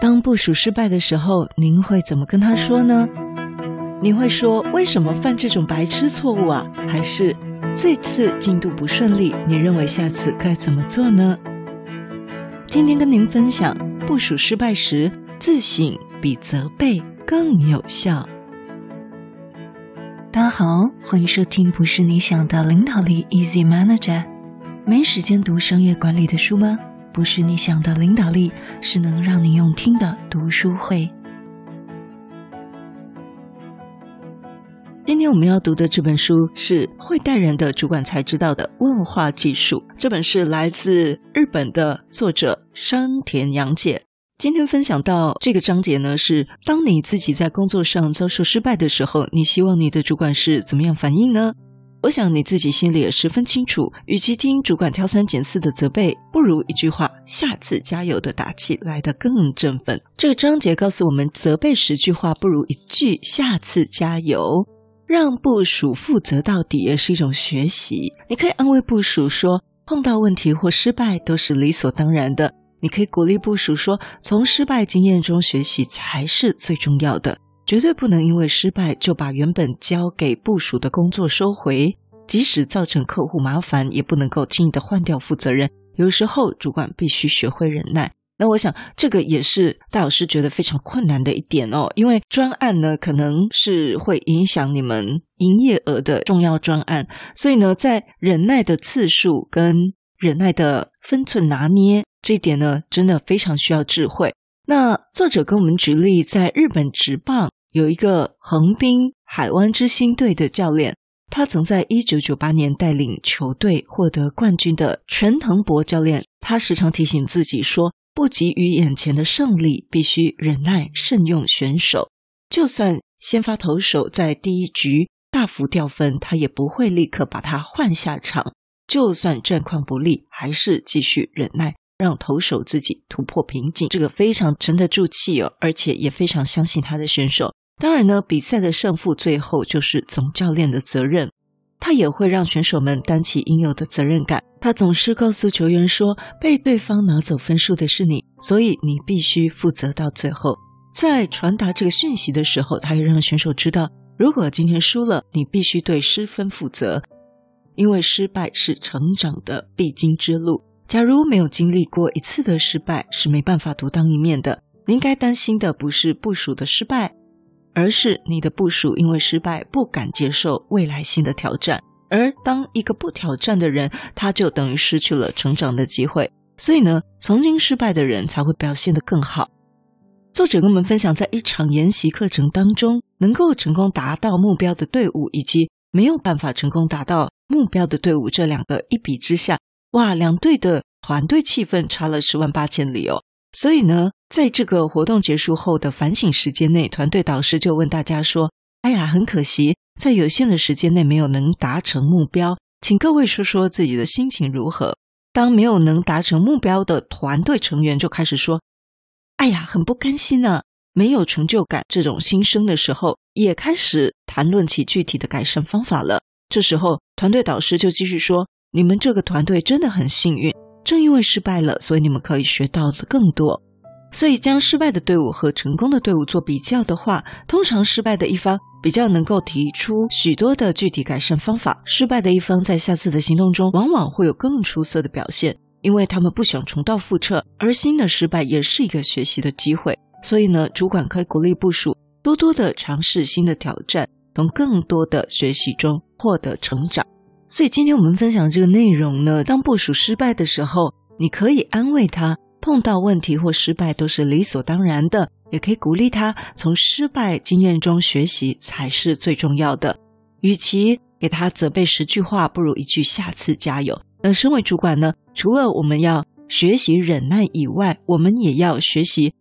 当部署失败的时候，您会怎么跟他说呢？你会说为什么犯这种白痴错误啊？还是这次进度不顺利，你认为下次该怎么做呢？今天跟您分享，部署失败时，自省比责备更有效。大家好，欢迎收听《不是你想的领导力》，Easy Manager。没时间读商业管理的书吗？不是你想的领导力，是能让你用听的读书会。今天我们要读的这本书是《会带人的主管才知道的问话技术》。这本是来自日本的作者山田洋介。今天分享到这个章节呢，是当你自己在工作上遭受失败的时候，你希望你的主管是怎么样反应呢？我想你自己心里也十分清楚，与其听主管挑三拣四的责备，不如一句话“下次加油”的打气来得更振奋。这个章节告诉我们，责备十句话不如一句“下次加油”。让部署负责到底也是一种学习。你可以安慰部署说，碰到问题或失败都是理所当然的。你可以鼓励部署说，从失败经验中学习才是最重要的。绝对不能因为失败就把原本交给部署的工作收回，即使造成客户麻烦，也不能够轻易的换掉负责人。有时候，主管必须学会忍耐。那我想，这个也是戴老师觉得非常困难的一点哦，因为专案呢，可能是会影响你们营业额的重要专案，所以呢，在忍耐的次数跟忍耐的分寸拿捏这一点呢，真的非常需要智慧。那作者跟我们举例，在日本职棒有一个横滨海湾之星队的教练，他曾在一九九八年带领球队获得冠军的全藤博教练，他时常提醒自己说，不急于眼前的胜利，必须忍耐慎用选手。就算先发投手在第一局大幅掉分，他也不会立刻把他换下场。就算战况不利，还是继续忍耐，让投手自己突破瓶颈。这个非常沉得住气哦，而且也非常相信他的选手。当然呢，比赛的胜负最后就是总教练的责任。他也会让选手们担起应有的责任感。他总是告诉球员说：“被对方拿走分数的是你，所以你必须负责到最后。”在传达这个讯息的时候，他也让选手知道：如果今天输了，你必须对失分负责，因为失败是成长的必经之路。假如没有经历过一次的失败，是没办法独当一面的。你应该担心的不是部署的失败。而是你的部属因为失败不敢接受未来新的挑战，而当一个不挑战的人，他就等于失去了成长的机会。所以呢，曾经失败的人才会表现得更好。作者跟我们分享，在一场研习课程当中，能够成功达到目标的队伍，以及没有办法成功达到目标的队伍，这两个一比之下，哇，两队的团队气氛差了十万八千里哦。所以呢，在这个活动结束后的反省时间内，团队导师就问大家说：“哎呀，很可惜，在有限的时间内没有能达成目标，请各位说说自己的心情如何？”当没有能达成目标的团队成员就开始说：“哎呀，很不甘心啊，没有成就感。”这种心声的时候，也开始谈论起具体的改善方法了。这时候，团队导师就继续说：“你们这个团队真的很幸运。”正因为失败了，所以你们可以学到的更多。所以将失败的队伍和成功的队伍做比较的话，通常失败的一方比较能够提出许多的具体改善方法。失败的一方在下次的行动中，往往会有更出色的表现，因为他们不想重蹈覆辙。而新的失败也是一个学习的机会。所以呢，主管可以鼓励部署多多的尝试新的挑战，从更多的学习中获得成长。所以今天我们分享这个内容呢，当部署失败的时候，你可以安慰他，碰到问题或失败都是理所当然的，也可以鼓励他从失败经验中学习才是最重要的。与其给他责备十句话，不如一句下次加油。那身为主管呢，除了我们要学习忍耐以外，我们也要学习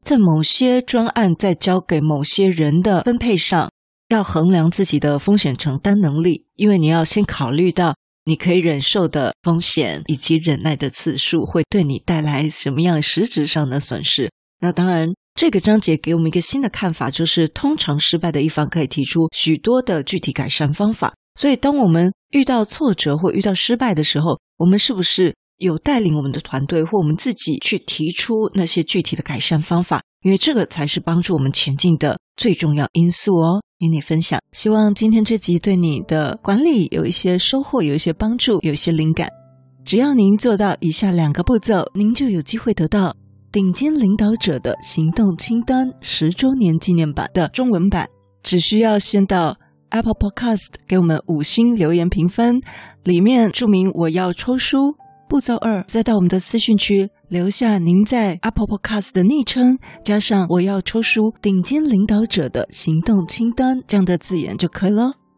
在某些专案在交给某些人的分配上，要衡量自己的风险承担能力，因为你要先考虑到你可以忍受的风险以及忍耐的次数会对你带来什么样实质上的损失。那当然，这个章节给我们一个新的看法，就是通常失败的一方可以提出许多的具体改善方法。所以，当我们遇到挫折或遇到失败的时候，我们是不是有带领我们的团队或我们自己去提出那些具体的改善方法？因为这个才是帮助我们前进的最重要因素哦。与你分享，希望今天这集对你的管理有一些收获，有一些帮助，有一些灵感。只要您做到以下两个步骤，您就有机会得到顶尖领导者的行动清单十周年纪念版的中文版。只需要先到 Apple Podcast 给我们五星留言评分，里面注明我要抽书。步骤二，再到我们的私讯区留下您在 Apple Podcast 的昵称，加上我要抽书顶尖领导者的行动清单这样的字眼就可以了。